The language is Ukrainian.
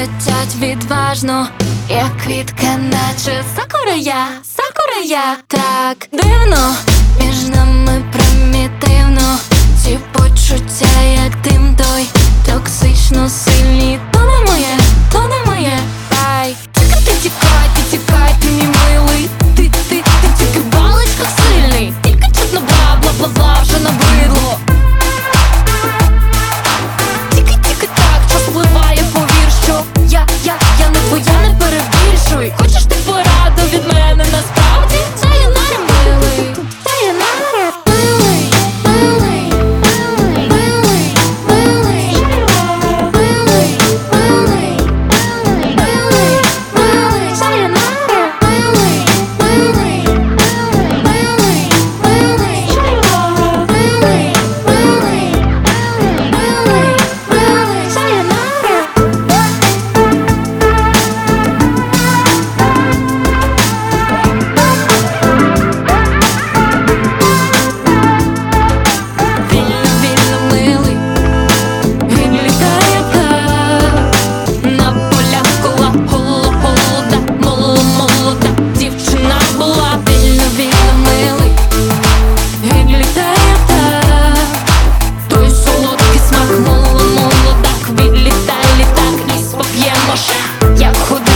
летять відважно, як квітки, наче сакурая, сакурая так дивно, між нами примітивно, ці почуття, як ти. I could